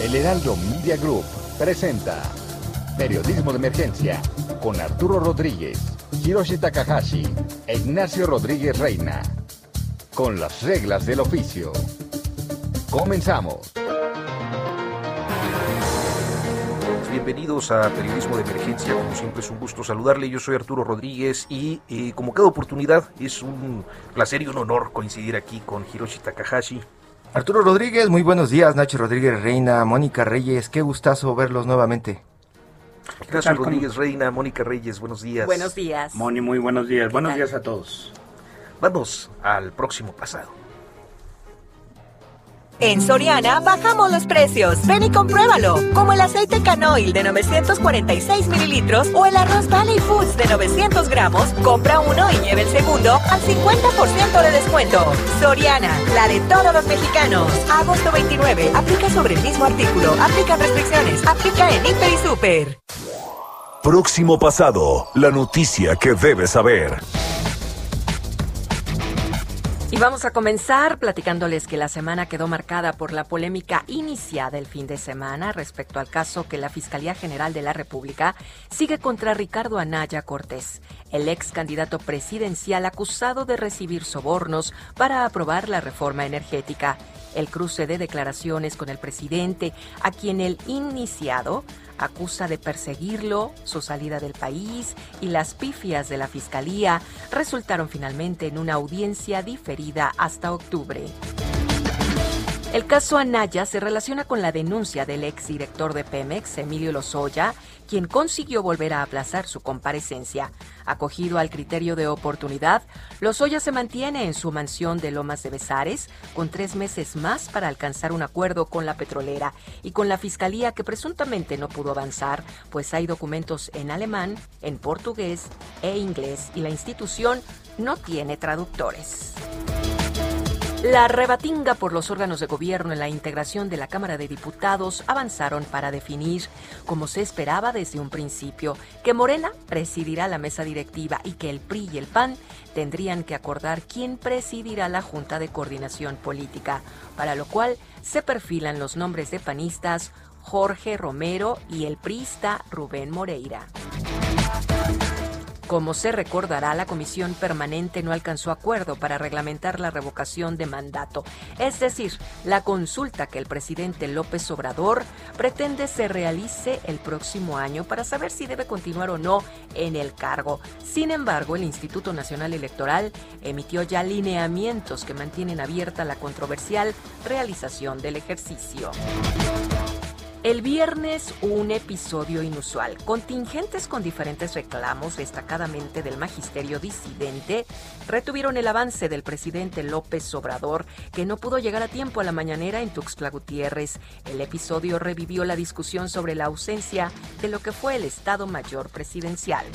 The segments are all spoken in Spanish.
El Heraldo Media Group presenta Periodismo de Emergencia con Arturo Rodríguez, Hiroshi Takahashi e Ignacio Rodríguez Reina. Con las reglas del oficio. Comenzamos. Bienvenidos a Periodismo de Emergencia, como siempre es un gusto saludarle, yo soy Arturo Rodríguez y eh, como cada oportunidad es un placer y un honor coincidir aquí con Hiroshi Takahashi, Arturo Rodríguez, muy buenos días. Nacho Rodríguez Reina, Mónica Reyes, qué gustazo verlos nuevamente. Gracias Rodríguez Reina, Mónica Reyes, buenos días. Buenos días. Moni, muy buenos días. Buenos días a todos. Vamos al próximo pasado. En Soriana bajamos los precios. Ven y compruébalo. Como el aceite canoil de 946 mililitros o el arroz Valley Foods de 900 gramos. Compra uno y lleve el segundo al 50% de descuento. Soriana, la de todos los mexicanos. Agosto 29. Aplica sobre el mismo artículo. Aplica restricciones. Aplica en Hiper y Super. Próximo pasado. La noticia que debes saber. Y vamos a comenzar platicándoles que la semana quedó marcada por la polémica iniciada el fin de semana respecto al caso que la Fiscalía General de la República sigue contra Ricardo Anaya Cortés, el ex candidato presidencial acusado de recibir sobornos para aprobar la reforma energética. El cruce de declaraciones con el presidente, a quien el iniciado acusa de perseguirlo, su salida del país y las pifias de la Fiscalía resultaron finalmente en una audiencia diferida hasta octubre. El caso Anaya se relaciona con la denuncia del exdirector de Pemex, Emilio Lozoya, quien consiguió volver a aplazar su comparecencia. Acogido al criterio de oportunidad, Lozoya se mantiene en su mansión de Lomas de Besares con tres meses más para alcanzar un acuerdo con la petrolera y con la fiscalía que presuntamente no pudo avanzar, pues hay documentos en alemán, en portugués e inglés y la institución no tiene traductores. La rebatinga por los órganos de gobierno en la integración de la Cámara de Diputados avanzaron para definir, como se esperaba desde un principio, que Morena presidirá la mesa directiva y que el PRI y el PAN tendrían que acordar quién presidirá la Junta de Coordinación Política, para lo cual se perfilan los nombres de panistas Jorge Romero y el priista Rubén Moreira. Como se recordará, la Comisión Permanente no alcanzó acuerdo para reglamentar la revocación de mandato, es decir, la consulta que el presidente López Obrador pretende se realice el próximo año para saber si debe continuar o no en el cargo. Sin embargo, el Instituto Nacional Electoral emitió ya lineamientos que mantienen abierta la controversial realización del ejercicio. El viernes un episodio inusual. Contingentes con diferentes reclamos, destacadamente del magisterio disidente, retuvieron el avance del presidente López Obrador, que no pudo llegar a tiempo a la mañanera en Tuxtla Gutiérrez. El episodio revivió la discusión sobre la ausencia de lo que fue el Estado Mayor Presidencial.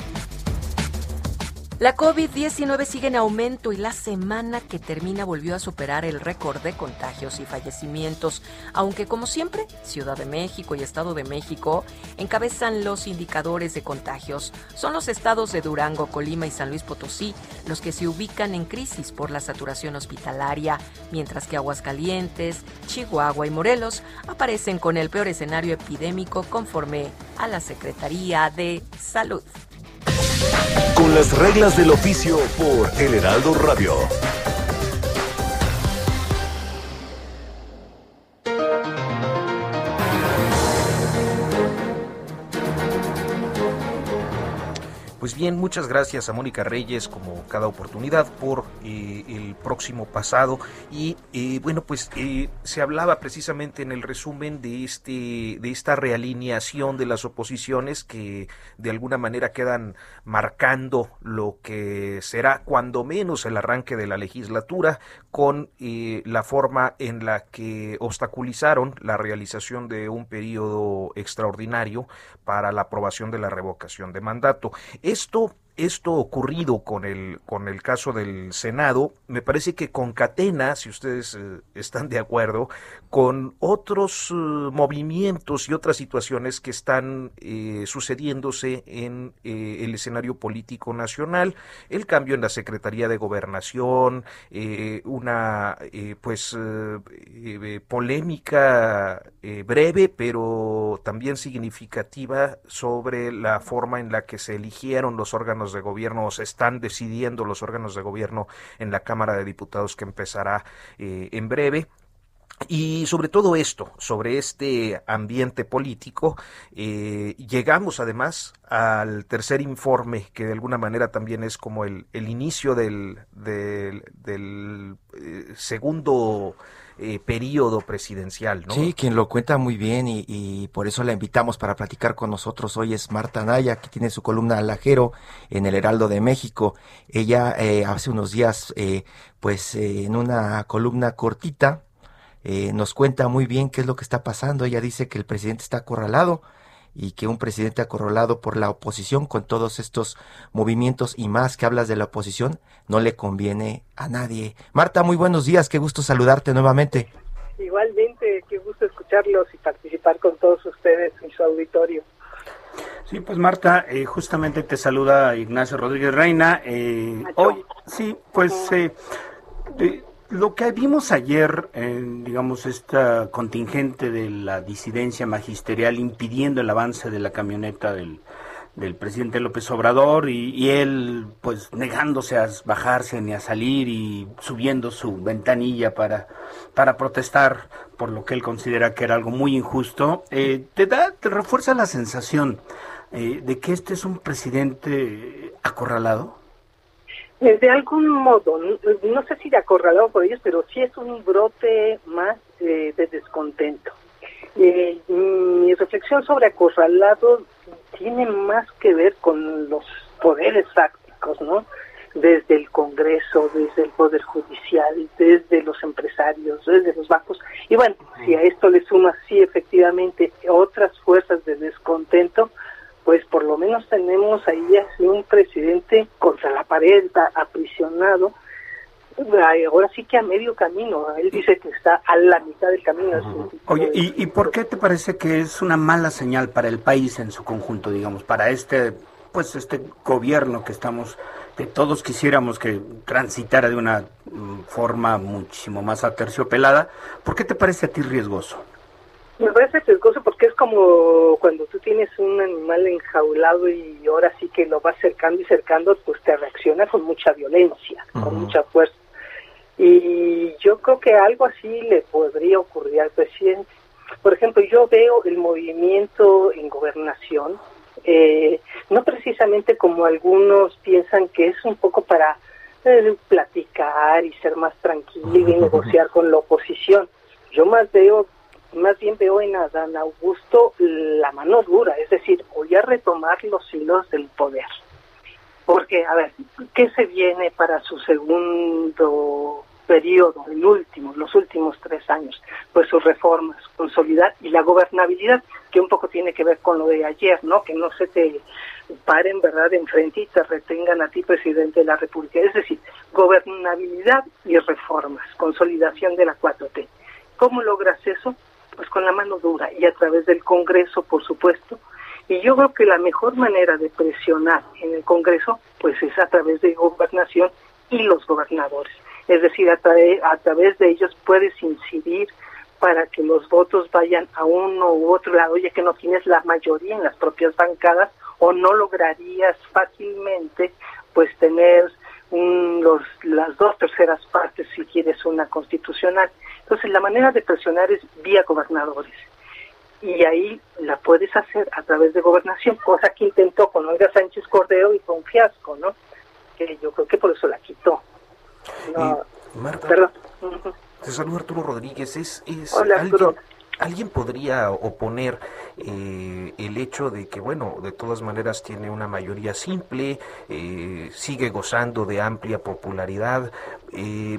La COVID-19 sigue en aumento y la semana que termina volvió a superar el récord de contagios y fallecimientos, aunque como siempre, Ciudad de México y Estado de México encabezan los indicadores de contagios. Son los estados de Durango, Colima y San Luis Potosí los que se ubican en crisis por la saturación hospitalaria, mientras que Aguascalientes, Chihuahua y Morelos aparecen con el peor escenario epidémico conforme a la Secretaría de Salud. Con las reglas del oficio por El Heraldo Radio. Pues bien, muchas gracias a Mónica Reyes como cada oportunidad por eh, el próximo pasado y eh, bueno pues eh, se hablaba precisamente en el resumen de este de esta realineación de las oposiciones que de alguna manera quedan marcando lo que será cuando menos el arranque de la legislatura con la forma en la que obstaculizaron la realización de un periodo extraordinario para la aprobación de la revocación de mandato. Esto esto ocurrido con el, con el caso del Senado, me parece que concatena, si ustedes eh, están de acuerdo, con otros eh, movimientos y otras situaciones que están eh, sucediéndose en el escenario político nacional, el cambio en la Secretaría de Gobernación, una pues polémica breve pero también significativa sobre la forma en la que se eligieron los órganos de gobierno, se están decidiendo los órganos de gobierno en la Cámara de Diputados que empezará eh, en breve. Y sobre todo esto, sobre este ambiente político, eh, llegamos además al tercer informe, que de alguna manera también es como el, el inicio del, del, eh, segundo eh, periodo presidencial, ¿no? Sí, quien lo cuenta muy bien y, por eso la invitamos para platicar con nosotros hoy es Marta Naya, que tiene su columna Alajero en el Heraldo de México. Ella eh, hace unos días, eh, pues en una columna cortita, nos cuenta muy bien qué es lo que está pasando. Ella dice que el presidente está acorralado y que un presidente acorralado por la oposición con todos estos movimientos y más que hablas de la oposición no le conviene a nadie. Marta, muy buenos días, qué gusto saludarte nuevamente. Igualmente, qué gusto escucharlos y participar con todos ustedes en su auditorio. Sí, pues Marta, eh, justamente te saluda Ignacio Rodríguez Reina. Eh, hoy, sí, pues eh, lo que vimos ayer, en, digamos, esta contingente de la disidencia magisterial impidiendo el avance de la camioneta del, del presidente López Obrador y, él, pues, negándose a bajarse ni a salir y subiendo su ventanilla para, para protestar por lo que él considera que era algo muy injusto, eh, te da, te refuerza la sensación eh, de que este es un presidente acorralado. Eh, de algún modo, no, sé si de acorralado por ellos, pero sí es un brote más de descontento. Eh, mi reflexión sobre acorralado tiene más que ver con los poderes fácticos, ¿no? Desde el Congreso, desde el Poder Judicial, desde los empresarios, desde los bancos. Y bueno, si a esto le suma, sí, efectivamente, otras fuerzas de descontento, pues por lo menos tenemos ahí pared, aprisionado, ahora sí que a medio camino, él dice que está a la mitad del camino. Oye, ¿y, ¿y por qué te parece que es una mala señal para el país en su conjunto, digamos, para este, pues este gobierno que estamos, que todos quisiéramos que transitara de una mm, forma muchísimo más aterciopelada? ¿Por qué te parece a ti riesgoso? Me parece riesgoso porque es como cuando tú tienes un animal enjaulado y ahora sí que lo vas cercando y cercando, pues te reacciona con mucha violencia, con mucha fuerza. Y yo creo que algo así le podría ocurrir al presidente. Por ejemplo, yo veo el movimiento en gobernación, eh, no precisamente como algunos piensan que es un poco para eh, platicar y ser más tranquilo y negociar con la oposición. Yo más veo más bien veo en Adán Augusto la mano dura, es decir, voy a retomar los hilos del poder. Porque, a ver, ¿qué se viene para su segundo periodo, el último, los últimos tres años? Pues sus reformas, consolidar y la gobernabilidad, que un poco tiene que ver con lo de ayer, ¿no? Que no se te paren, ¿verdad?, enfrente y te retengan a ti, presidente de la República. Es decir, gobernabilidad y reformas, consolidación de la 4T. ¿Cómo logras eso? Con la mano dura y a través del Congreso, por supuesto. Y yo creo que la mejor manera de presionar en el Congreso, pues es a través de gobernación y los gobernadores. Es decir, a, a través de ellos puedes incidir para que los votos vayan a uno u otro lado, ya que no tienes la mayoría en las propias bancadas o no lograrías fácilmente pues tener los, las dos terceras partes si quieres una constitucional. Entonces, la manera de presionar es vía gobernadores. y ahí la puedes hacer a través de gobernación, cosa que intentó con Olga Sánchez Cordero y con Fiasco, ¿no? Que yo creo que por eso la quitó. No, Marta, perdón. Te saluda Arturo Rodríguez. Es, es Hola, Arturo. ¿Alguien podría oponer eh, el hecho de que, bueno, de todas maneras tiene una mayoría simple, eh, sigue gozando de amplia popularidad? Eh,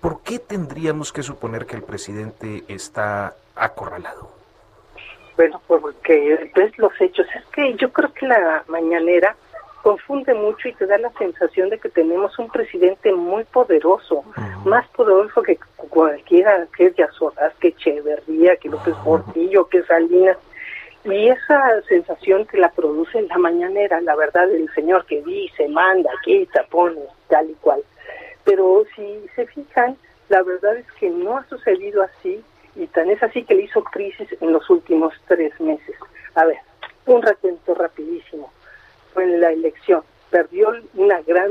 ¿Por qué tendríamos que suponer que el presidente está acorralado? Bueno, porque ves los hechos. Es que yo creo que la mañanera confunde mucho y te da la sensación de que tenemos un presidente muy poderoso, más poderoso que cualquiera que es Yazorás, que Echeverría, que López Portillo, que Salinas. Y esa sensación que la produce en la mañanera, la verdad, el señor que dice, manda, quita, pone, tal y cual. Pero si se fijan, la verdad es que no ha sucedido así y tan es así que le hizo crisis en los últimos tres meses. A ver, un ratito rapidísimo en la elección. Perdió una gran,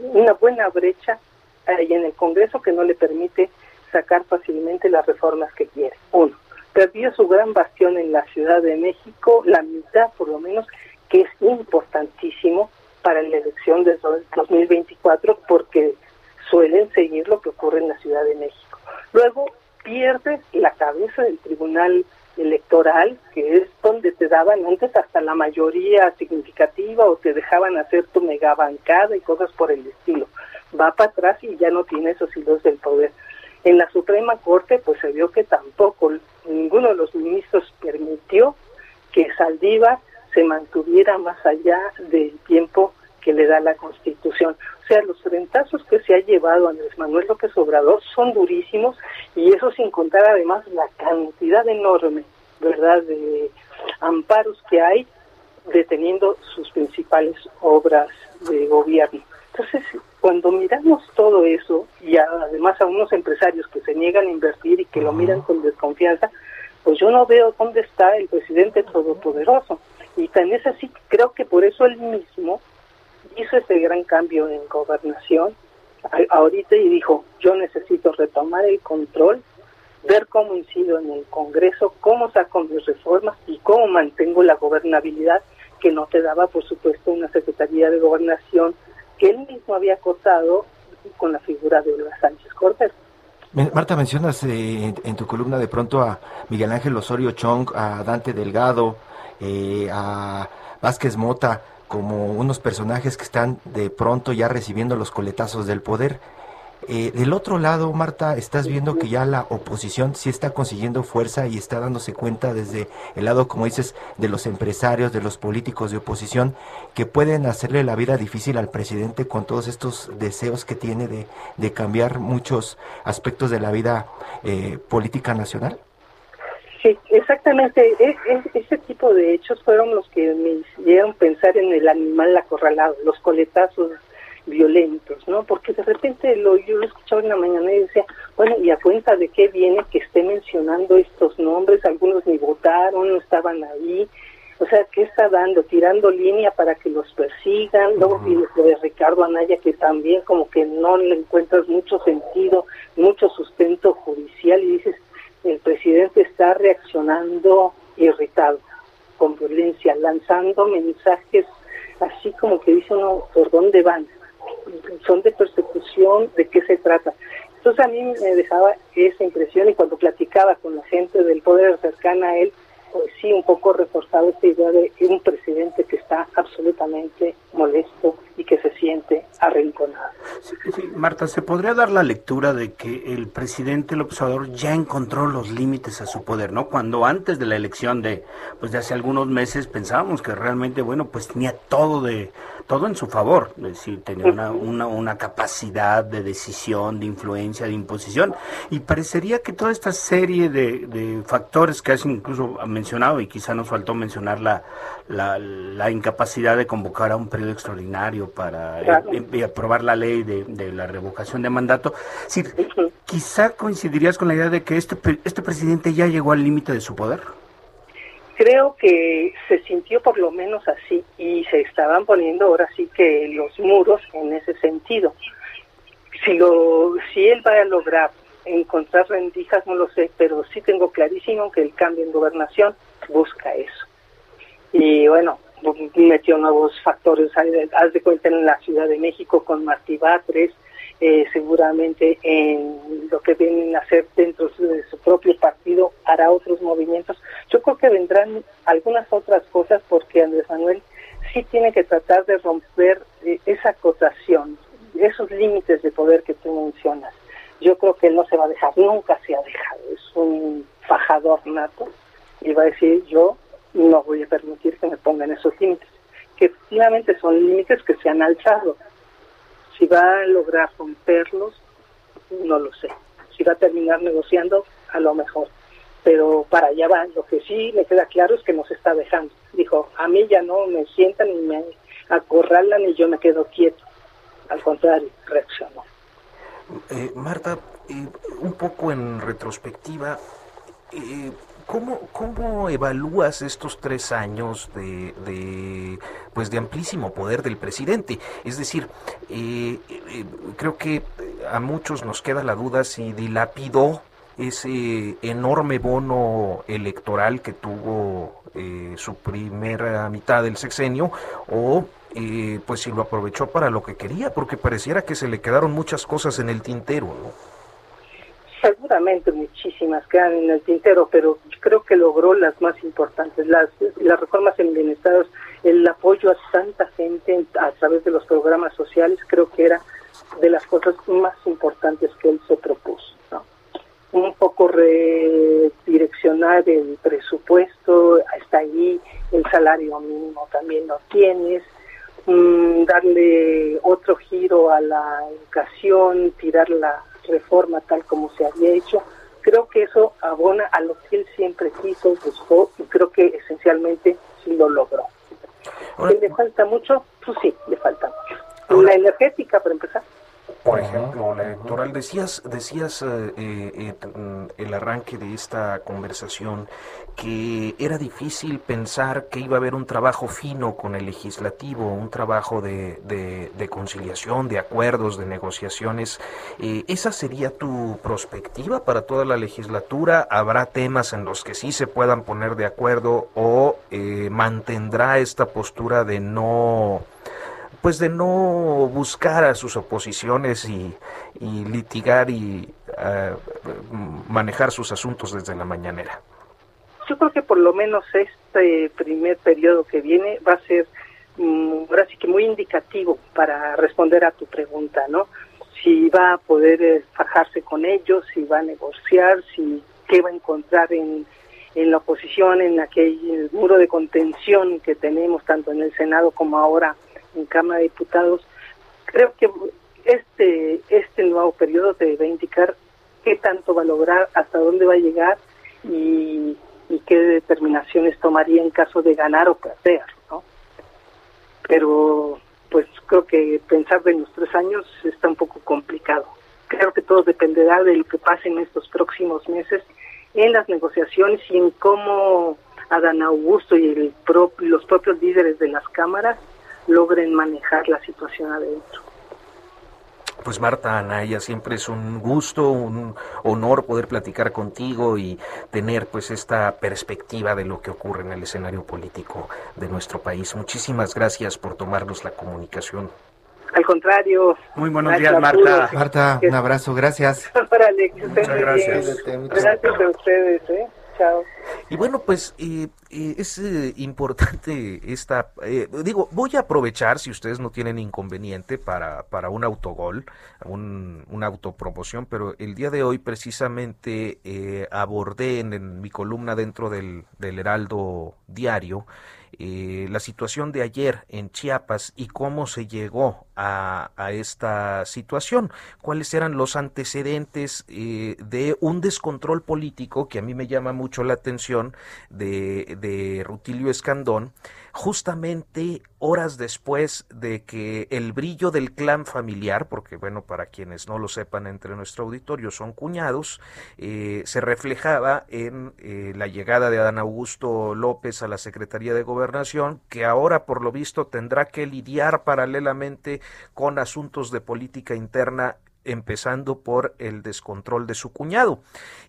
una buena brecha ahí en el Congreso que no le permite sacar fácilmente las reformas que quiere. Uno, perdió su gran bastión en la Ciudad de México, la mitad por lo menos, que es importantísimo para la elección de 2024 porque suelen seguir lo que ocurre en la Ciudad de México. Luego pierde la cabeza del Tribunal electoral, que es donde te daban antes hasta la mayoría significativa o te dejaban hacer tu mega bancada y cosas por el estilo. Va para atrás y ya no tiene esos hilos del poder. En la Suprema Corte, pues se vio que tampoco ninguno de los ministros permitió que Saldívar se mantuviera más allá del tiempo que le da la Constitución. Sea, los frentazos que se ha llevado Andrés Manuel López Obrador son durísimos y eso sin contar además la cantidad enorme, ¿verdad?, de amparos que hay deteniendo sus principales obras de gobierno. Entonces, cuando miramos todo eso y además a unos empresarios que se niegan a invertir y que lo miran con desconfianza, pues yo no veo dónde está el presidente todopoderoso. Y tan es así, creo que por eso él mismo hizo ese gran cambio en gobernación ahorita y dijo, yo necesito retomar el control, ver cómo incido en el Congreso, cómo saco mis reformas y cómo mantengo la gobernabilidad que no te daba, por supuesto, una Secretaría de Gobernación que él mismo había acotado con la figura de Olga Sánchez Cordero. Marta, mencionas eh, en, tu columna de pronto a Miguel Ángel Osorio Chong, a Dante Delgado, eh, a Vázquez Mota como unos personajes que están de pronto ya recibiendo los coletazos del poder. Eh, del otro lado, Marta, estás viendo que ya la oposición sí está consiguiendo fuerza y está dándose cuenta desde el lado, como dices, de los empresarios, de los políticos de oposición, que pueden hacerle la vida difícil al presidente con todos estos deseos que tiene de, cambiar muchos aspectos de la vida eh, política nacional. Sí, exactamente. E, e, ese tipo de hechos fueron los que me hicieron pensar en el animal acorralado, los coletazos violentos, ¿no? Porque de repente lo, yo lo escuchaba en la mañana y decía, bueno, ¿y a cuenta de qué viene que esté mencionando estos nombres? Algunos ni votaron, no estaban ahí. O sea, ¿qué está dando? Tirando línea para que los persigan. Luego uh lo de Ricardo Anaya, que también como que no le encuentras mucho sentido, mucho sustento judicial y dices, el presidente está reaccionando irritado, con violencia, lanzando mensajes así como que dice uno, ¿por dónde van? Son de persecución, ¿de qué se trata? Entonces a mí me dejaba esa impresión y cuando platicaba con la gente del poder cercana a él, pues sí, un poco reforzado esta idea de un presidente que está absolutamente molesto y que se siente arrinconado. Marta, ¿se podría dar la lectura de que el presidente López Obrador ya encontró los límites a su poder, ¿no? Cuando antes de la elección de, pues de hace algunos meses pensábamos que realmente, bueno, pues tenía todo de, todo en su favor, es decir, tenía una, una, una capacidad de decisión, de influencia, de imposición, y parecería que toda esta serie de, de factores que has incluso mencionado, y quizá nos faltó mencionar la, la, incapacidad de convocar a un periodo extraordinario para eh, aprobar la ley de, la revocación de mandato. Sí, quizá coincidirías con la idea de que este, este presidente ya llegó al límite de su poder. Creo que se sintió por lo menos así y se estaban poniendo ahora sí que los muros en ese sentido. Si, lo, si él va a lograr encontrar rendijas, no lo sé, pero sí tengo clarísimo que el cambio en gobernación busca eso. Y bueno, metió nuevos factores, haz de cuenta en la Ciudad de México con Martí Batres, eh, seguramente en lo que vienen a hacer dentro de su propio partido hará otros movimientos. Yo creo que vendrán algunas otras cosas porque Andrés Manuel sí tiene que tratar de romper eh, esa acotación, esos límites de poder que tú mencionas. Yo creo que él no se va a dejar, nunca se ha dejado, es un fajador nato y va a decir yo no voy a permitir que me pongan esos límites, que efectivamente son límites que se han alzado. Si va a lograr romperlos, no lo sé. Si va a terminar negociando, a lo mejor. Pero para allá va. Lo que sí me queda claro es que nos está dejando. Dijo, a mí ya no me sientan ni me acorralan y yo me quedo quieto. Al contrario, reaccionó. Eh, Marta, eh, un poco en retrospectiva, eh, ¿Cómo, ¿Cómo evalúas estos tres años de, de, pues de amplísimo poder del presidente? Es decir, eh, eh, creo que a muchos nos queda la duda si dilapidó ese enorme bono electoral que tuvo eh, su primera mitad del sexenio o pues si lo aprovechó para lo que quería, porque pareciera que se le quedaron muchas cosas en el tintero, ¿no? Seguramente muchísimas quedan en el tintero, pero creo que logró las más importantes, las, las reformas en bienestar, el apoyo a tanta gente a través de los programas sociales, creo que era de las cosas más importantes que él se propuso. Un poco redireccionar el presupuesto, está ahí, el salario mínimo también lo tienes, darle otro giro a la educación, tirar la reforma tal como se había hecho, creo que eso abona a lo que él siempre quiso, buscó y creo que esencialmente sí lo logró. ¿Le falta mucho? Pues sí, le falta mucho. la energética, para empezar por ejemplo, la electoral. Decías, decías eh, eh, mm, el arranque de esta conversación que era difícil pensar que iba a haber un trabajo fino con el legislativo, un trabajo de, de, conciliación, de acuerdos, de negociaciones. Eh, ¿Esa sería tu perspectiva para toda la legislatura? ¿Habrá temas en los que sí se puedan poner de acuerdo o mantendrá esta postura de no pues de no buscar a sus oposiciones y, litigar y eh, manejar sus asuntos desde la mañanera. Yo creo que por lo menos este primer periodo que viene va a ser mm, ahora sí que muy indicativo para responder a tu pregunta, ¿no? Si va a poder eh, fajarse con ellos, si va a negociar, si qué va a encontrar en, en la oposición, en aquel muro de contención que tenemos tanto en el Senado como ahora en Cámara de Diputados, creo que este, este nuevo periodo debe indicar qué tanto va a lograr, hasta dónde va a llegar y, qué determinaciones tomaría en caso de ganar o perder, ¿no? Pero pues creo que pensar de los tres años está un poco complicado. Creo que todo dependerá de lo que pase en estos próximos meses en las negociaciones y en cómo Adán Augusto y el los propios líderes de las cámaras logren manejar la situación adentro. Pues Marta Anaya, siempre es un gusto, un honor poder platicar contigo y tener pues esta perspectiva de lo que ocurre en el escenario político de nuestro país. Muchísimas gracias por tomarnos la comunicación. Al contrario. Muy buenos días, Marta. Marta, un abrazo, gracias. Muchas gracias. Gracias a ustedes, ¿eh? Y bueno, pues eh, eh, es eh, importante esta, digo, voy a aprovechar si ustedes no tienen inconveniente para, para un autogol, un, una autopromoción, pero el día de hoy precisamente abordé en, mi columna dentro del, del Heraldo Diario eh, la situación de ayer en Chiapas y cómo se llegó a, esta situación, cuáles eran los antecedentes eh, de un descontrol político que a mí me llama mucho la atención de, de Rutilio Escandón, justamente horas después de que el brillo del clan familiar, porque bueno, para quienes no lo sepan entre nuestro auditorio son cuñados, eh, se reflejaba en eh, la llegada de Adán Augusto López a la Secretaría de Gobernación, que ahora por lo visto tendrá que lidiar paralelamente con asuntos de política interna empezando por el descontrol de su cuñado.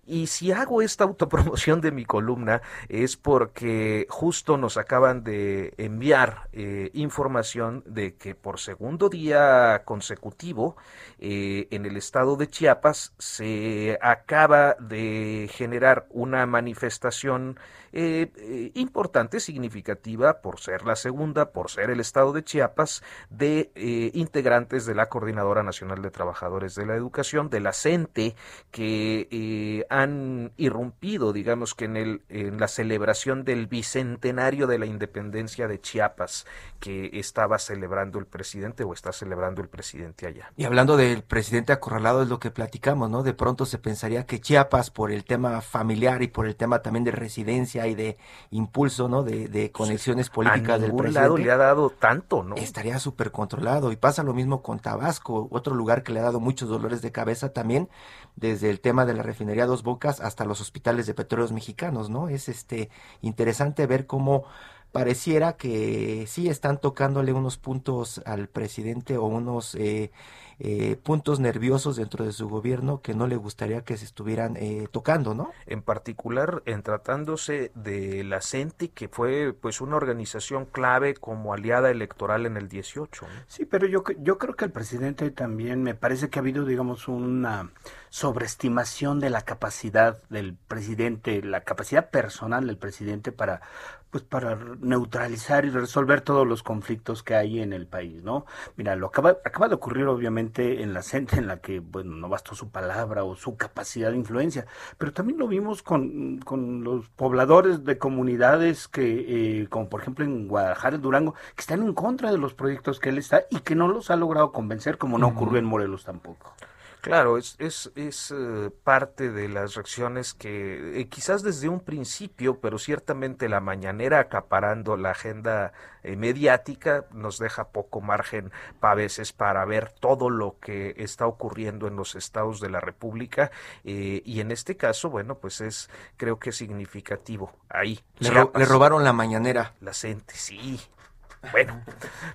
Y si hago esta autopromoción de mi columna es porque justo nos acaban de enviar eh, información de que por segundo día consecutivo eh, en el estado de Chiapas se acaba de generar una manifestación eh, importante, significativa, por ser la segunda, por ser el estado de Chiapas, de integrantes de la Coordinadora Nacional de Trabajadores de la Educación, de la CENTE, que han irrumpido, digamos que en, el, en la celebración del bicentenario de la independencia de Chiapas que estaba celebrando el presidente o está celebrando el presidente allá. Y hablando del presidente acorralado es lo que platicamos, ¿no? De pronto se pensaría que Chiapas por el tema familiar y por el tema también de residencia y de impulso, ¿no? De, conexiones políticas del presidente. lado le ha dado tanto, ¿no? Estaría súper controlado y pasa lo mismo con Tabasco, otro lugar que le ha dado muchos dolores de cabeza también, desde el tema de la refinería Dos Bocas hasta los hospitales de petróleos mexicanos, ¿no? Es este interesante ver cómo pareciera que sí están tocándole unos puntos al presidente o unos eh, eh, puntos nerviosos dentro de su gobierno que no le gustaría que se estuvieran eh, tocando, ¿no? En particular, en tratándose de la CENTI, que fue pues una organización clave como aliada electoral en el 18. Sí, pero yo, yo creo que el presidente también me parece que ha habido, digamos, una sobreestimación de la capacidad del presidente, la capacidad personal del presidente para pues para neutralizar y resolver todos los conflictos que hay en el país, ¿no? Mira, lo acaba, acaba de ocurrir obviamente en la CENTE, en la que, bueno, no bastó su palabra o su capacidad de influencia, pero también lo vimos con, con los pobladores de comunidades que, eh, como por ejemplo en Guadalajara, Durango, que están en contra de los proyectos que él está y que no los ha logrado convencer, como no ocurrió en Morelos tampoco. Claro, es, es, es eh, parte de las reacciones que eh, quizás desde un principio, pero ciertamente la mañanera acaparando la agenda eh, mediática nos deja poco margen a veces para ver todo lo que está ocurriendo en los estados de la República y en este caso, bueno, pues es creo que significativo ahí. Le, le robaron la mañanera. La gente, sí. Bueno,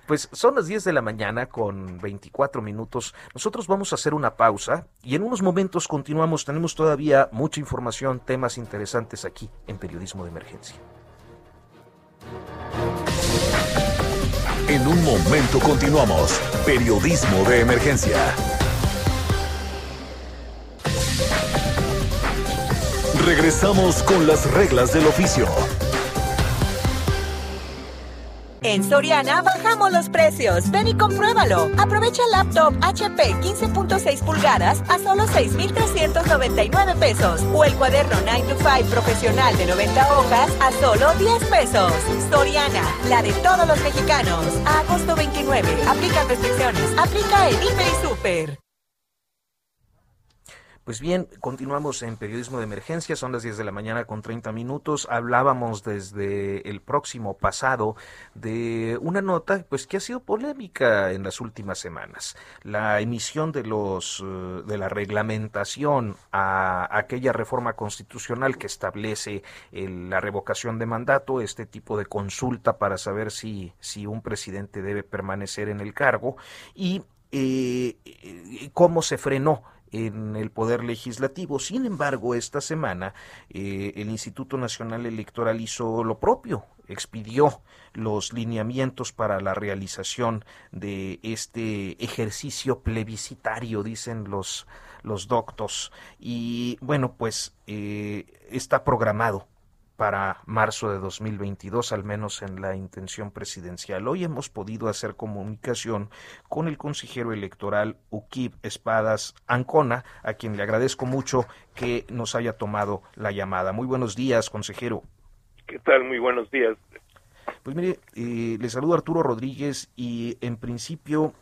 pues son las 10 de la mañana con 24 minutos. Nosotros vamos a hacer una pausa y en unos momentos continuamos. Tenemos todavía mucha información, temas interesantes aquí en Periodismo de Emergencia. En un momento continuamos. Periodismo de Emergencia. Regresamos con las reglas del oficio. En Soriana bajamos los precios. Ven y compruébalo. Aprovecha laptop HP 15.6 pulgadas a solo 6,399 pesos. O el cuaderno 9 to 5 profesional de 90 hojas a solo 10 pesos. Soriana, la de todos los mexicanos. Agosto 29. Aplica restricciones. Aplica el IPE y Super. Pues bien, continuamos en periodismo de emergencia, son las 10 de la mañana con 30 minutos. Hablábamos desde el próximo pasado de una nota pues que ha sido polémica en las últimas semanas. La emisión de los eh, de la reglamentación a aquella reforma constitucional que establece la revocación de mandato, este tipo de consulta para saber si si un presidente debe permanecer en el cargo y eh, cómo se frenó en el Poder Legislativo. Sin embargo, esta semana eh, el Instituto Nacional Electoral hizo lo propio, expidió los lineamientos para la realización de este ejercicio plebiscitario, dicen los, los doctos. Y bueno, pues eh, está programado para marzo de 2022, al menos en la intención presidencial. Hoy hemos podido hacer comunicación con el consejero electoral Ukib Espadas Ancona, a quien le agradezco mucho que nos haya tomado la llamada. Muy buenos días, consejero. ¿Qué tal? Muy buenos días. Pues mire, eh, le saludo Arturo Rodríguez y en principio,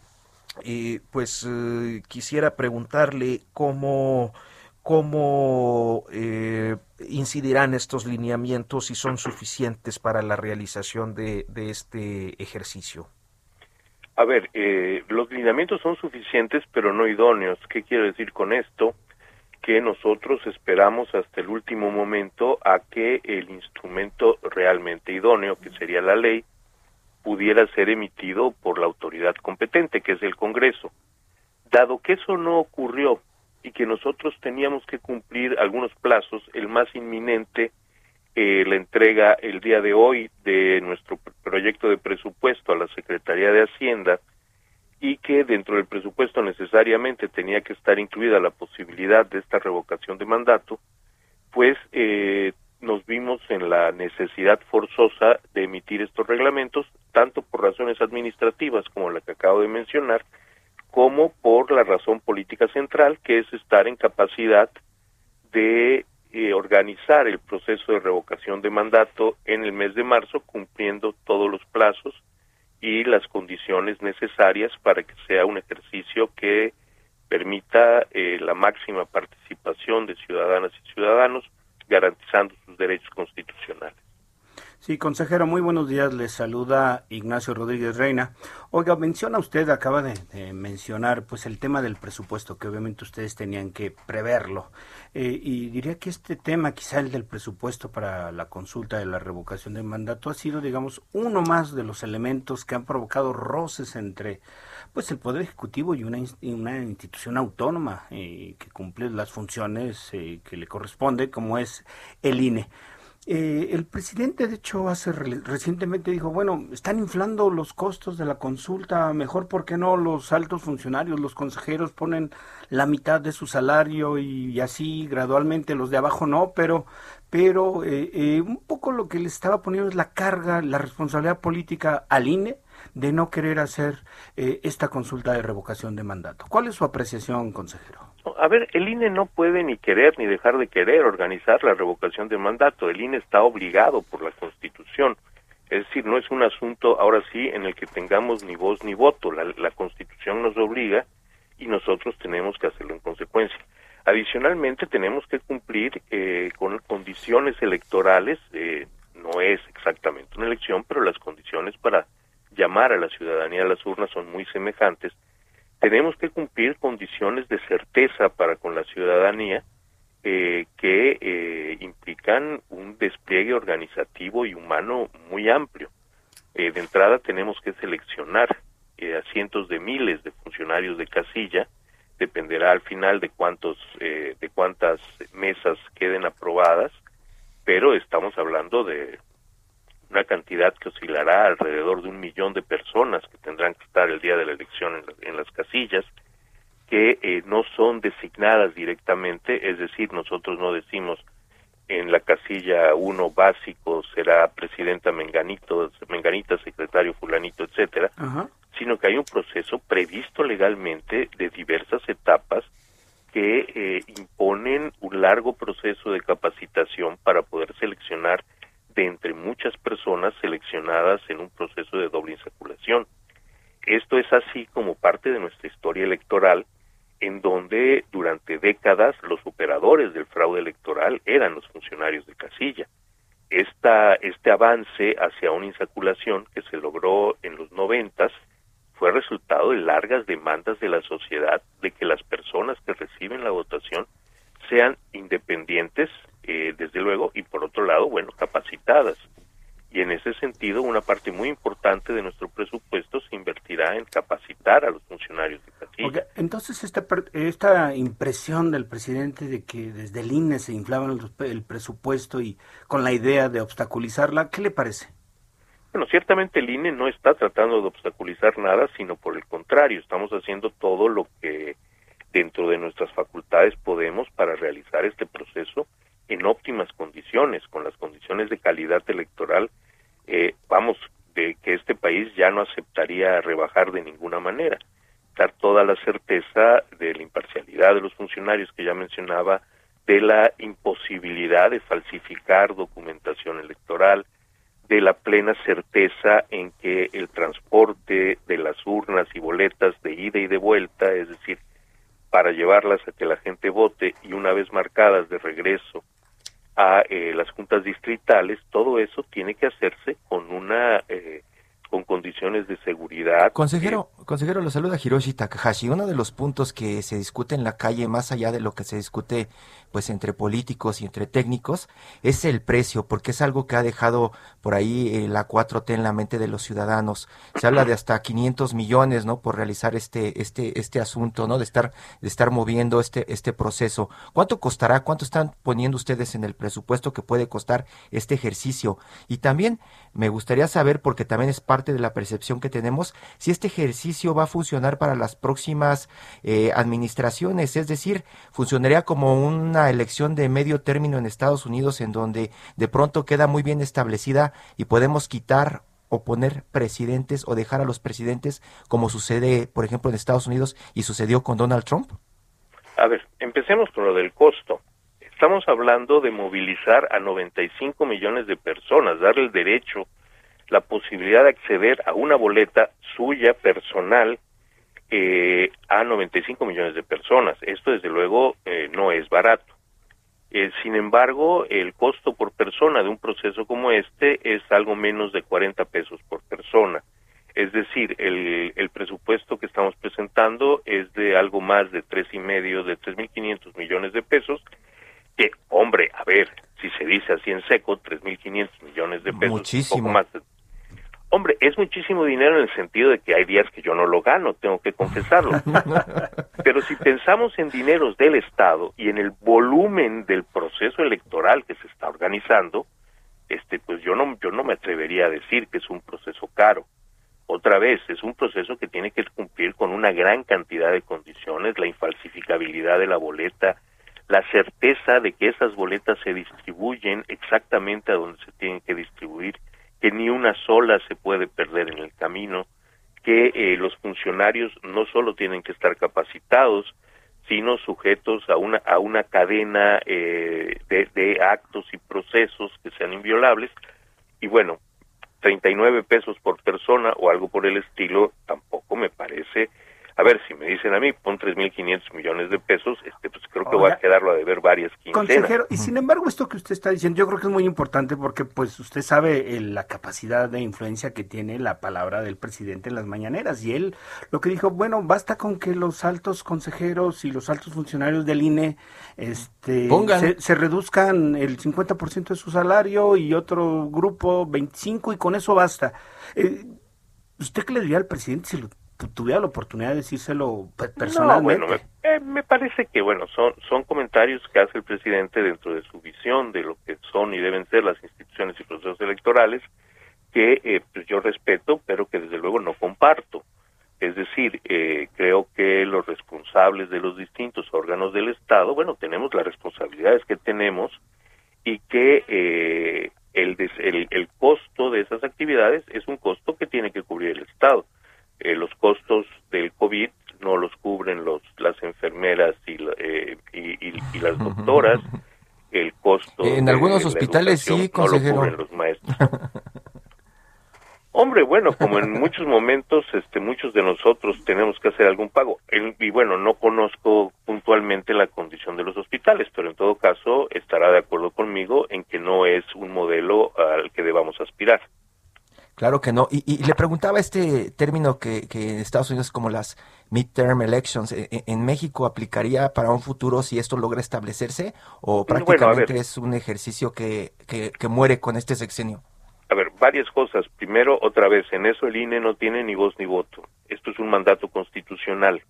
eh, pues eh, quisiera preguntarle cómo cómo eh, incidirán estos lineamientos y son suficientes para la realización de, este ejercicio. A ver, eh, los lineamientos son suficientes pero no idóneos. ¿Qué quiero decir con esto? Que nosotros esperamos hasta el último momento a que el instrumento realmente idóneo, que sería la ley, pudiera ser emitido por la autoridad competente, que es el Congreso Dado que eso no ocurrió y que nosotros teníamos que cumplir algunos plazos, el más inminente, eh, la entrega el día de hoy de nuestro proyecto de presupuesto a la Secretaría de Hacienda, y que dentro del presupuesto necesariamente tenía que estar incluida la posibilidad de esta revocación de mandato, pues eh, nos vimos en la necesidad forzosa de emitir estos reglamentos, tanto por razones administrativas como la que acabo de mencionar, como por la razón política central, que es estar en capacidad de eh, organizar el proceso de revocación de mandato en el mes de marzo, cumpliendo todos los plazos y las condiciones necesarias para que sea un ejercicio que permita eh, la máxima participación de ciudadanas y ciudadanos, garantizando sus derechos constitucionales. Sí, consejero, muy buenos días. Les saluda Ignacio Rodríguez Reina. Oiga, menciona usted, acaba de, mencionar, pues el tema del presupuesto, que obviamente ustedes tenían que preverlo. Eh, y diría que este tema, quizá el del presupuesto para la consulta de la revocación de mandato, ha sido, digamos, uno más de los elementos que han provocado roces entre, pues, el Poder Ejecutivo y una, una institución autónoma eh, que cumple las funciones eh, que le corresponde, como es el INE. Eh, el presidente, de hecho, hace recientemente dijo, bueno, están inflando los costos de la consulta, mejor porque no los altos funcionarios, los consejeros ponen la mitad de su salario y, así gradualmente los de abajo no, pero, pero eh, eh, un poco lo que le estaba poniendo es la carga, la responsabilidad política al INE de no querer hacer esta consulta de revocación de mandato. ¿Cuál es su apreciación, consejero? A ver, el INE no puede ni querer ni dejar de querer organizar la revocación de mandato. El INE está obligado por la Constitución. Es decir, no es un asunto ahora sí en el que tengamos ni voz ni voto. La, Constitución nos obliga y nosotros tenemos que hacerlo en consecuencia. Adicionalmente, tenemos que cumplir eh, con condiciones electorales. Eh, no es exactamente una elección, pero las condiciones para llamar a la ciudadanía a las urnas son muy semejantes tenemos que cumplir condiciones de certeza para con la ciudadanía eh, que eh, implican un despliegue organizativo y humano muy amplio. Eh, de entrada tenemos que seleccionar a cientos de miles de funcionarios de casilla, dependerá al final de cuántos de cuántas mesas queden aprobadas, pero estamos hablando de una cantidad que oscilará alrededor de un millón de personas que tendrán que estar el día de la elección en, las casillas, que eh, no son designadas directamente, es decir, nosotros no decimos en la casilla uno básico será presidenta Menganito, Menganita, secretario fulanito, etcétera, sino que hay un proceso previsto legalmente de diversas etapas que eh, imponen un largo proceso de capacitación para poder seleccionar de entre muchas personas seleccionadas en un proceso de doble insaculación. Esto es así como parte de nuestra historia electoral, en donde durante décadas los operadores del fraude electoral eran los funcionarios de casilla. Esta, este avance hacia una insaculación que se logró en los noventas fue resultado de largas demandas de la sociedad de que las personas que reciben la votación sean independientes, eh, desde luego, y por otro lado, bueno, capacitadas. Y en ese sentido, una parte muy importante de nuestro presupuesto se invertirá en capacitar a los funcionarios de Casilla. entonces, esta, esta impresión del presidente de que desde el INE se inflaba el, presupuesto y con la idea de obstaculizarla, ¿qué le parece? Bueno, ciertamente el INE no está tratando de obstaculizar nada, sino por el contrario, estamos haciendo todo lo que dentro de nuestras facultades podemos para realizar este proceso óptimas condiciones, con las condiciones de calidad electoral, eh, vamos, de que este país ya no aceptaría rebajar de ninguna manera, dar toda la certeza de la imparcialidad de los funcionarios que ya mencionaba, de la imposibilidad de falsificar documentación electoral, de la plena certeza en que el transporte de las urnas y boletas de ida y de vuelta, es decir, para llevarlas a que la gente vote y una vez marcadas de regreso a eh, las juntas distritales, todo eso tiene que hacerse con una eh, con condiciones de seguridad. Consejero, consejero, lo saluda Hiroshi Takahashi. Uno de los puntos que se discute en la calle, más allá de lo que se discute pues entre políticos y entre técnicos, es el precio, porque es algo que ha dejado por ahí eh, la 4T en la mente de los ciudadanos. Se habla de hasta 500 millones, ¿no? Por realizar este este este asunto, ¿no? De estar de estar moviendo este este proceso. ¿Cuánto costará? ¿Cuánto están poniendo ustedes en el presupuesto que puede costar este ejercicio? Y también me gustaría saber, porque también es parte de la percepción que tenemos, si este ejercicio va a funcionar para las próximas eh, administraciones, es decir, funcionaría como una elección de medio término en Estados Unidos en donde de pronto queda muy bien establecida y podemos quitar o poner presidentes o dejar a los presidentes como sucede, por ejemplo, en Estados Unidos y sucedió con Donald Trump? A ver, empecemos con lo del costo. Estamos hablando de movilizar a 95 millones de personas, darle el derecho la posibilidad de acceder a una boleta suya personal eh, a 95 millones de personas. Esto desde luego eh, no es barato. Eh, sin embargo, el costo por persona de un proceso como este es algo menos de 40 pesos por persona. Es decir, el, el presupuesto que estamos presentando es de algo más de tres y medio, de 3.500 millones de pesos. Que, hombre, a ver, si se dice así en seco, 3.500 millones de pesos, Muchísimo. poco más de Hombre, es muchísimo dinero en el sentido de que hay días que yo no lo gano, tengo que confesarlo. Pero si pensamos en dineros del Estado y en el volumen del proceso electoral que se está organizando, este pues yo no yo no me atrevería a decir que es un proceso caro. Otra vez, es un proceso que tiene que cumplir con una gran cantidad de condiciones, la infalsificabilidad de la boleta, la certeza de que esas boletas se distribuyen exactamente a donde se tienen que distribuir que ni una sola se puede perder en el camino, que eh, los funcionarios no solo tienen que estar capacitados, sino sujetos a una a una cadena eh, de, de, actos y procesos que sean inviolables. Y bueno 39 pesos por persona o algo por el estilo tampoco me parece a ver, si me dicen a mí, pon 3.500 millones de pesos, este, pues creo que voy a quedarlo a deber varias quincenas. Consejero, y sin embargo, esto que usted está diciendo, yo creo que es muy importante porque, pues, usted sabe la capacidad de influencia que tiene la palabra del presidente en las mañaneras. Y él lo que dijo, bueno, basta con que los altos consejeros y los altos funcionarios del INE este, se, se, reduzcan el 50% de su salario y otro grupo 25% y con eso basta. Eh, ¿Usted qué le diría al presidente si lo tuviera la oportunidad de decírselo personalmente. No, bueno, me, eh, me, parece que bueno, son son comentarios que hace el presidente dentro de su visión de lo que son y deben ser las instituciones y procesos electorales que eh, pues yo respeto, pero que desde luego no comparto. Es decir, eh, creo que los responsables de los distintos órganos del Estado, bueno, tenemos las responsabilidades que tenemos y que eh, el, el, el costo de esas actividades es un costo que tiene que cubrir el Estado eh, los costos del COVID no los cubren los las enfermeras y, eh, y, y, las doctoras, el costo en algunos hospitales sí, consejero. no lo cubren los maestros. Hombre, bueno, como en muchos momentos, este, muchos de nosotros tenemos que hacer algún pago. Y bueno, no conozco puntualmente la condición de los hospitales, pero en todo caso estará de acuerdo conmigo en que no es un modelo al que debamos aspirar. Claro que no. Y, le preguntaba este término que, que, en Estados Unidos como las midterm elections, ¿en, en México aplicaría para un futuro si esto logra establecerse o prácticamente bueno, es un ejercicio que, que, que, muere con este sexenio? A ver, varias cosas. Primero, otra vez, en eso el INE no tiene ni voz ni voto. Esto es un mandato constitucional.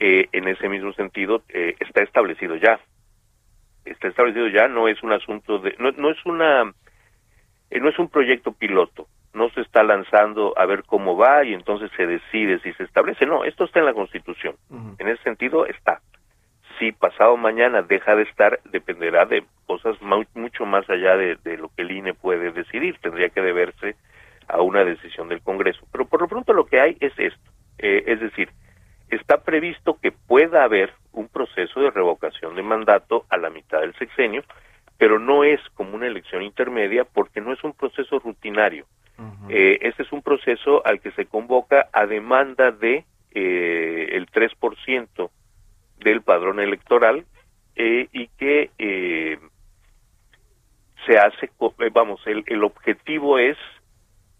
Eh, en ese mismo sentido, eh, está establecido ya. Está establecido ya, no es un asunto de... No, no es una... Eh, no es un proyecto piloto no se está lanzando a ver cómo va y entonces se decide si se establece. No, esto está en la Constitución. Uh -huh. En ese sentido está. Si pasado mañana deja de estar, dependerá de cosas mucho más allá de, de, lo que el INE puede decidir. Tendría que deberse a una decisión del Congreso. Pero por lo pronto lo que hay es esto. Eh, es decir, está previsto que pueda haber un proceso de revocación de mandato a la mitad del sexenio, pero no es como una elección intermedia porque no es un proceso rutinario Eh, este es un proceso al que se convoca a demanda de eh, el 3% del padrón electoral eh, y que eh, se hace, vamos, el, el, objetivo es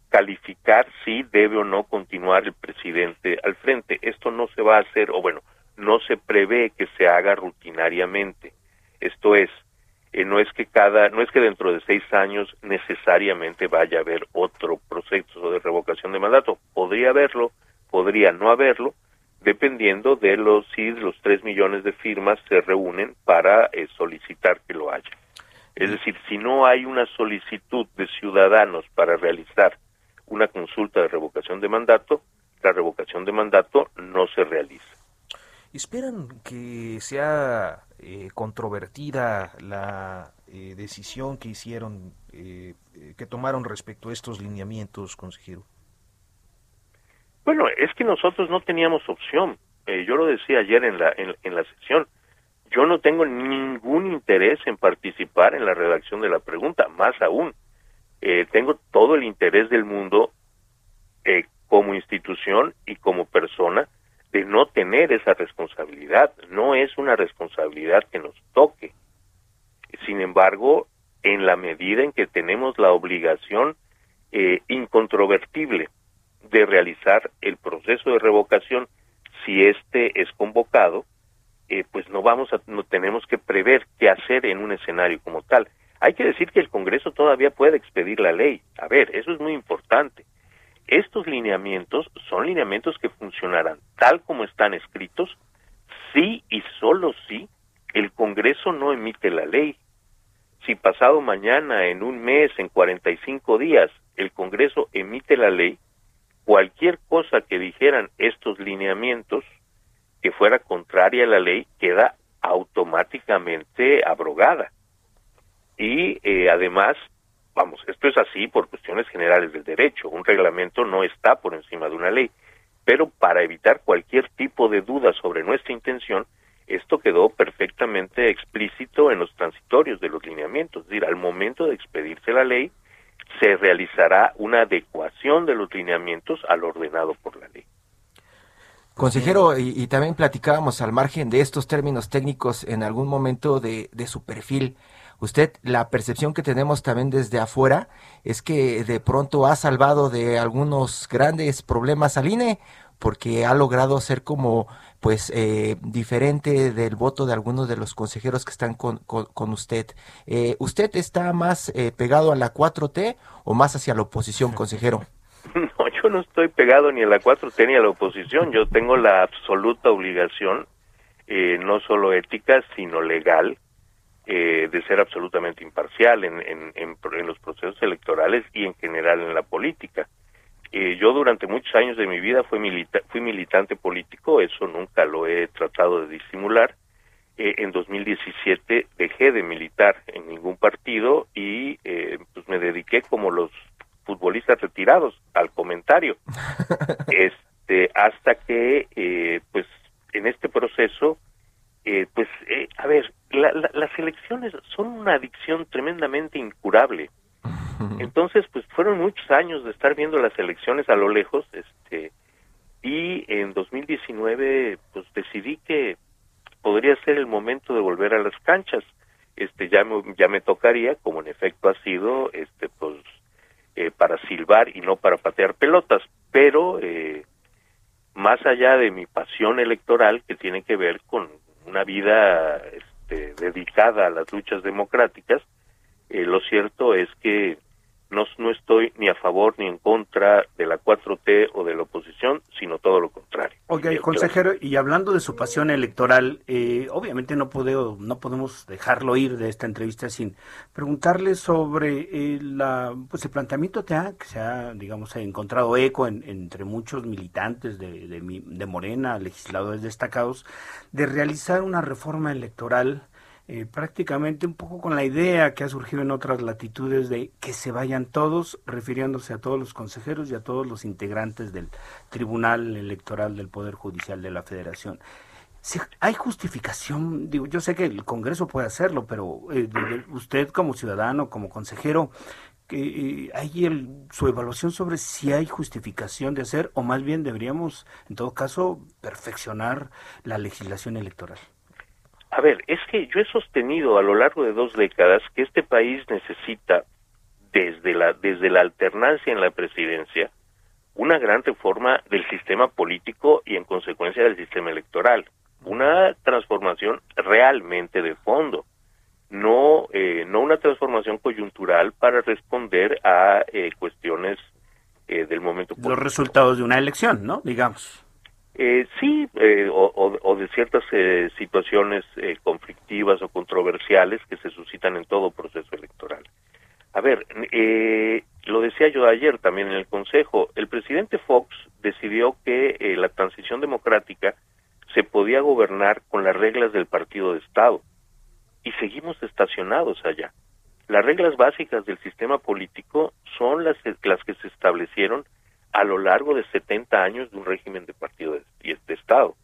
calificar si debe o no continuar el presidente al frente. Esto no se va a hacer, o bueno, no se prevé que se haga rutinariamente. Esto es, eh, no es que cada, no es que dentro de seis años necesariamente vaya a haber otro proceso de revocación de mandato. Podría haberlo, podría no haberlo, dependiendo de los si los tres millones de firmas se reúnen para eh, solicitar que lo haya. Es decir, si no hay una solicitud de ciudadanos para realizar una consulta de revocación de mandato, la revocación de mandato no se realiza. ¿Esperan que sea eh, controvertida la eh, decisión que hicieron, que tomaron respecto a estos lineamientos, consejero? Bueno, es que nosotros no teníamos opción. Eh, yo lo decía ayer en la, en, la sesión. Yo no tengo ningún interés en participar en la redacción de la pregunta, más aún. Eh, tengo todo el interés del mundo eh, como institución y como persona de no tener esa responsabilidad. No es una responsabilidad que nos toque. Sin embargo, en la medida en que tenemos la obligación incontrovertible de realizar el proceso de revocación si éste es convocado, eh, pues no vamos a, no tenemos que prever qué hacer en un escenario como tal. Hay que decir que el Congreso todavía puede expedir la ley. A ver, eso es muy importante. Estos lineamientos son lineamientos que funcionarán tal como están escritos, sí y solo si el Congreso no emite la ley. Si pasado mañana, en un mes, en 45 días, el Congreso emite la ley, cualquier cosa que dijeran estos lineamientos que fuera contraria a la ley queda automáticamente abrogada. Y eh, además, vamos, esto es así por cuestiones generales del derecho, un reglamento no está por encima de una ley, pero para evitar cualquier tipo de duda sobre nuestra intención, esto quedó perfectamente explícito en los transitorios de los lineamientos, es decir, al momento de expedirse la ley, se realizará una adecuación de los lineamientos al ordenado por la ley. Consejero, y, también platicábamos al margen de estos términos técnicos en algún momento de, su perfil. Usted, la percepción que tenemos también desde afuera es que de pronto ha salvado de algunos grandes problemas al INE porque ha logrado ser como pues eh, diferente del voto de algunos de los consejeros que están con, con, usted. Eh, ¿Usted está más eh, pegado a la 4T o más hacia la oposición, consejero? No, yo no estoy pegado ni a la 4T ni a la oposición. Yo tengo la absoluta obligación, no solo ética, sino legal, de ser absolutamente imparcial en, en, en los procesos electorales y en general en la política. Eh, yo durante muchos años de mi vida fui, fui militante político, eso nunca lo he tratado de disimular. Eh, en 2017 dejé de militar en ningún partido y eh, pues me dediqué como los futbolistas retirados al comentario. este hasta que pues en este proceso pues a ver las elecciones son una adicción tremendamente incurable. Entonces, pues fueron muchos años de estar viendo las elecciones a lo lejos, este, y en 2019, pues decidí que podría ser el momento de volver a las canchas. Este, ya me, ya me tocaría, como en efecto ha sido, este, pues, eh, para silbar y no para patear pelotas, pero eh, más allá de mi pasión electoral, que tiene que ver con una vida este, dedicada a las luchas democráticas, eh, lo cierto es que no, no estoy ni a favor ni en contra de la 4T o de la oposición, sino todo lo contrario. Ok, consejero, y hablando de su pasión electoral, eh, obviamente no, puedo, no podemos dejarlo ir de esta entrevista sin preguntarle sobre eh, la, pues el planteamiento que, se ha, digamos, encontrado eco entre muchos militantes de, de, de Morena, legisladores destacados, de realizar una reforma electoral eh, prácticamente un poco con la idea que ha surgido en otras latitudes de que se vayan todos, refiriéndose a todos los consejeros y a todos los integrantes del Tribunal Electoral del Poder Judicial de la Federación. Si hay justificación, digo, yo sé que el Congreso puede hacerlo, pero eh, usted como ciudadano, como consejero, que eh, hay el, su evaluación sobre si hay justificación de hacer o más bien deberíamos, en todo caso, perfeccionar la legislación electoral. A ver, es que yo he sostenido a lo largo de dos décadas que este país necesita desde la, desde la alternancia en la presidencia, una gran reforma del sistema político y en consecuencia del sistema electoral. Una transformación realmente de fondo, no, eh, no una transformación coyuntural para responder a eh, cuestiones eh, del momento político. Los resultados de una elección, ¿no? Digamos. Sí, o, o, de ciertas situaciones conflictivas o controversiales que se suscitan en todo proceso electoral. A ver, eh, lo decía yo ayer también en el Consejo, el presidente Fox decidió que eh, la transición democrática se podía gobernar con las reglas del partido de Estado y seguimos estacionados allá. Las reglas básicas del sistema político son las, las que se establecieron a lo largo de 70 años de un régimen de partido de, de Estado,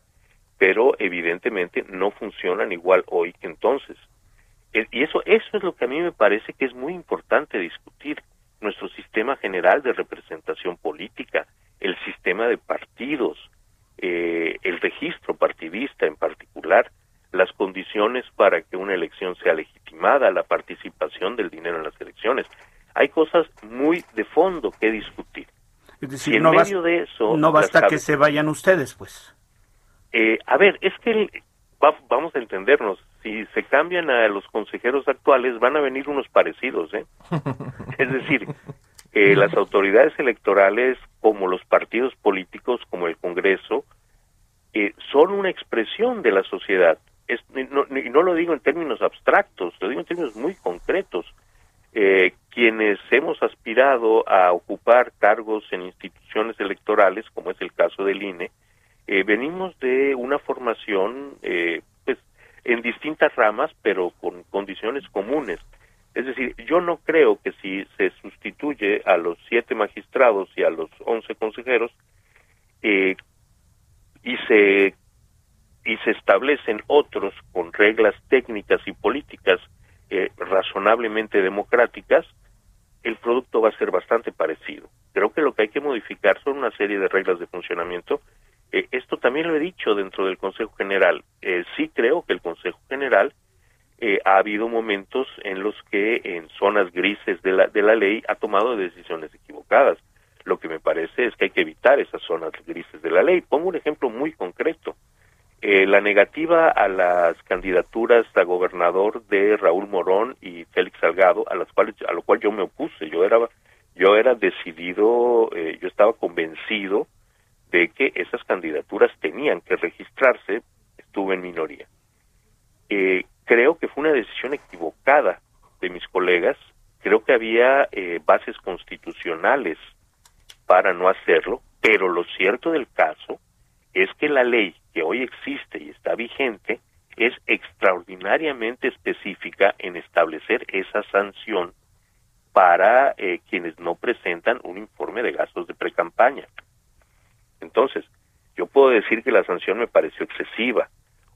pero evidentemente no funcionan igual hoy que entonces. Y eso, eso es lo que a mí me parece que es muy importante discutir nuestro sistema general de representación política, el sistema de partidos, eh, el registro partidista en particular, las condiciones para que una elección sea legitimada, la participación del dinero en las elecciones. Hay cosas muy de fondo que discutir. Es decir, no, medio de eso, no basta que se vayan ustedes, pues. Eh, a ver, es que vamos a entendernos, si se cambian a los consejeros actuales, van a venir unos parecidos, ¿eh? es decir, eh, las autoridades electorales, como los partidos políticos, como el Congreso, eh, son una expresión de la sociedad. Es, no, y no lo digo en términos abstractos, lo digo en términos muy concretos. Eh, quienes hemos aspirado a ocupar cargos en instituciones electorales, como es el caso del INE, eh, venimos de una formación eh, en distintas ramas, pero con condiciones comunes. Es decir, yo no creo que si se sustituye a los siete magistrados y a los once consejeros eh, y se y se establecen otros con reglas técnicas y políticas eh, razonablemente democráticas, el producto va a ser bastante parecido. Creo que lo que hay que modificar son una serie de reglas de funcionamiento eh, esto también lo he dicho dentro del Consejo General. Eh, sí creo que el Consejo General eh, ha habido momentos en los que en zonas grises de la, de la ley ha tomado decisiones equivocadas. Lo que me parece es que hay que evitar esas zonas grises de la ley. Pongo un ejemplo muy concreto. La negativa a las candidaturas a gobernador de Raúl Morón y Félix Salgado, a las cuales a lo cual yo me opuse. Yo era yo era decidido, yo estaba convencido de que esas candidaturas tenían que registrarse, estuve en minoría. Eh, creo que fue una decisión equivocada de mis colegas, creo que había eh, bases constitucionales para no hacerlo, pero lo cierto del caso es que la ley que hoy existe y está vigente es extraordinariamente específica en establecer esa sanción para eh, quienes no presentan un informe de gastos de precampaña. Entonces, yo puedo decir que la sanción me pareció excesiva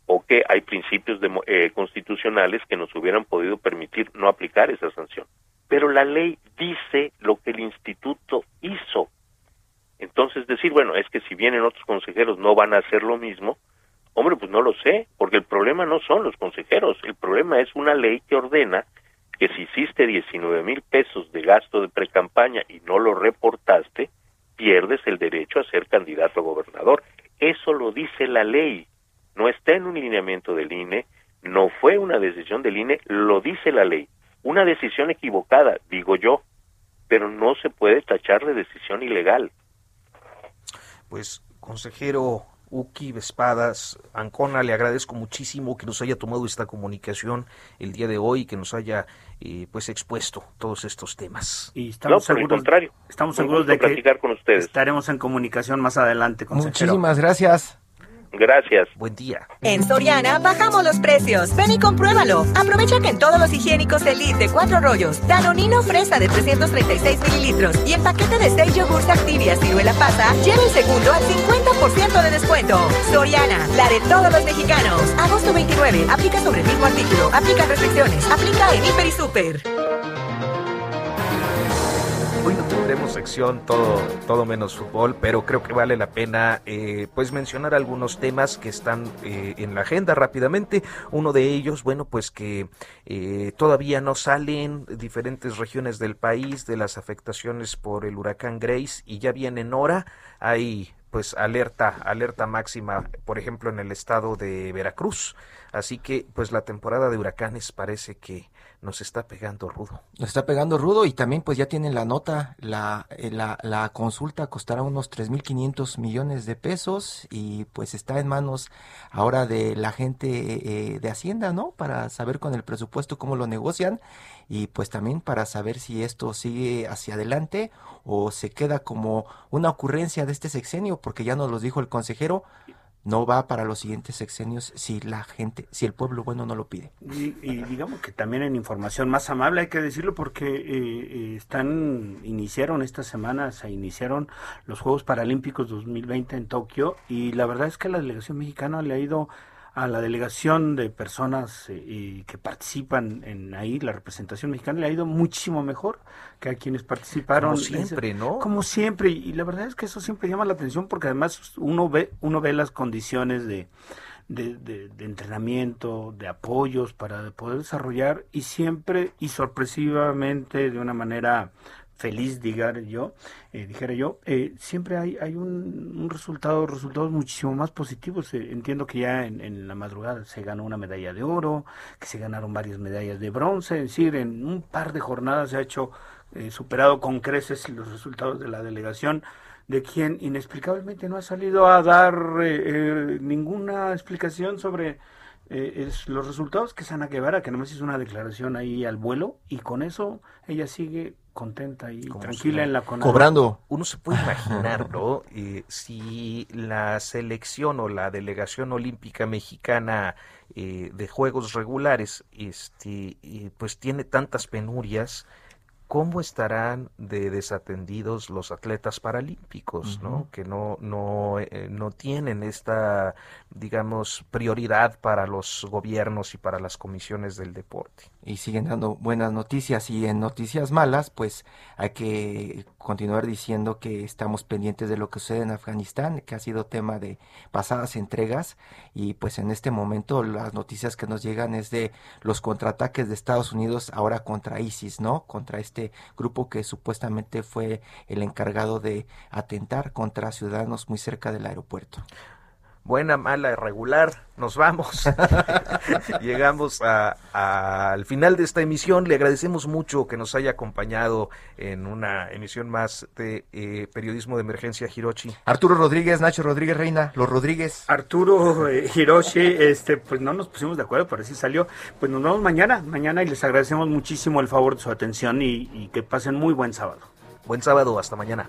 o que hay principios eh, constitucionales que nos hubieran podido permitir no aplicar esa sanción. Pero la ley dice lo que el instituto hizo. Entonces decir, bueno, es que si vienen otros consejeros no van a hacer lo mismo, hombre, pues no lo sé, porque el problema no son los consejeros, el problema es una ley que ordena que si hiciste 19 mil pesos de gasto de precampaña y no lo reportaste, pierdes el derecho a ser candidato a gobernador. Eso lo dice la ley, no está en un lineamiento del INE, no fue una decisión del INE, lo dice la ley. Una decisión equivocada, digo yo, pero no se puede tachar de decisión ilegal. Pues, consejero Uki Vespadas Ancona, le agradezco muchísimo que nos haya tomado esta comunicación el día de hoy, que nos haya eh, pues expuesto todos estos temas. Y estamos seguros, contrario. Estamos seguros de que con ustedes. estaremos en comunicación más adelante. Muchísimas gracias. Gracias. Buen día. En Soriana bajamos los precios. Ven y compruébalo. Aprovecha que en todos los higiénicos Elite de cuatro rollos, Danonino Fresa de 336 mililitros y el paquete de 6 yogurts Activia Ciruela Pasa, lleva el segundo al 50% de descuento. Soriana, la de todos los mexicanos. Agosto 29. Aplica sobre el mismo artículo. Aplica restricciones. Aplica en Hiper y Super. Sección todo, todo menos fútbol, pero creo que vale la pena eh, pues mencionar algunos temas que están eh, en la agenda rápidamente. Uno de ellos, bueno, pues que eh, todavía no salen diferentes regiones del país de las afectaciones por el huracán Grace y ya viene en hora. Hay pues alerta, alerta máxima, por ejemplo, en el estado de Veracruz. Así que pues la temporada de huracanes parece que nos está pegando rudo. Nos está pegando rudo y también pues ya tienen la nota, la, eh, la, la consulta costará unos 3.500 millones de pesos y pues está en manos ahora de la gente eh, de Hacienda, ¿no? Para saber con el presupuesto cómo lo negocian y pues también para saber si esto sigue hacia adelante o se queda como una ocurrencia de este sexenio, porque ya nos lo dijo el consejero, no va para los siguientes sexenios si la gente, si el pueblo bueno no lo pide. Y, digamos que también en información más amable hay que decirlo porque eh, eh, están, iniciaron esta semana, se iniciaron los Juegos Paralímpicos 2020 en Tokio y la verdad es que la delegación mexicana le ha ido a la delegación de personas eh, que participan en ahí, la representación mexicana le ha ido muchísimo mejor que a quienes participaron. Como siempre, ¿no? Como siempre, y la verdad es que eso siempre llama la atención porque además uno ve, uno ve las condiciones de, de, de, de, entrenamiento, de apoyos para poder desarrollar y siempre y sorpresivamente de una manera feliz, digar yo, eh, dijera yo, eh, siempre hay, hay un, resultado, resultados muchísimo más positivos. Eh, entiendo que ya en, en, la madrugada se ganó una medalla de oro, que se ganaron varias medallas de bronce, es decir, en un par de jornadas se ha hecho superado con creces los resultados de la delegación de quien inexplicablemente no ha salido a dar ninguna explicación sobre es los resultados que Sana Guevara, que nomás hizo una declaración ahí al vuelo, y con eso ella sigue contenta y tranquila en la cobrando. Uno se puede imaginar, ¿no? Eh, si la selección o la delegación olímpica mexicana eh, de juegos regulares, este, eh, pues tiene tantas penurias cómo estarán de desatendidos los atletas paralímpicos, ¿no? Que no no eh, no tienen esta digamos prioridad para los gobiernos y para las comisiones del deporte. Y siguen dando buenas noticias. Y en noticias malas, pues hay que continuar diciendo que estamos pendientes de lo que sucede en Afganistán, que ha sido tema de pasadas entregas. Y pues en este momento las noticias que nos llegan es de los contraataques de Estados Unidos ahora contra ISIS, ¿no? Contra este grupo que supuestamente fue el encargado de atentar contra ciudadanos muy cerca del aeropuerto buena, mala, irregular, nos vamos. Llegamos al final de esta emisión. Le agradecemos mucho que nos haya acompañado en una emisión más de eh, Periodismo de Emergencia Hirochi. Arturo Rodríguez, Nacho Rodríguez Reina, los Rodríguez. Arturo eh, Hiroshi, este, pues no nos pusimos de acuerdo, pero sí salió. Pues nos vemos mañana, mañana y les agradecemos muchísimo el favor de su atención y, y que pasen muy buen sábado. Buen sábado, hasta mañana.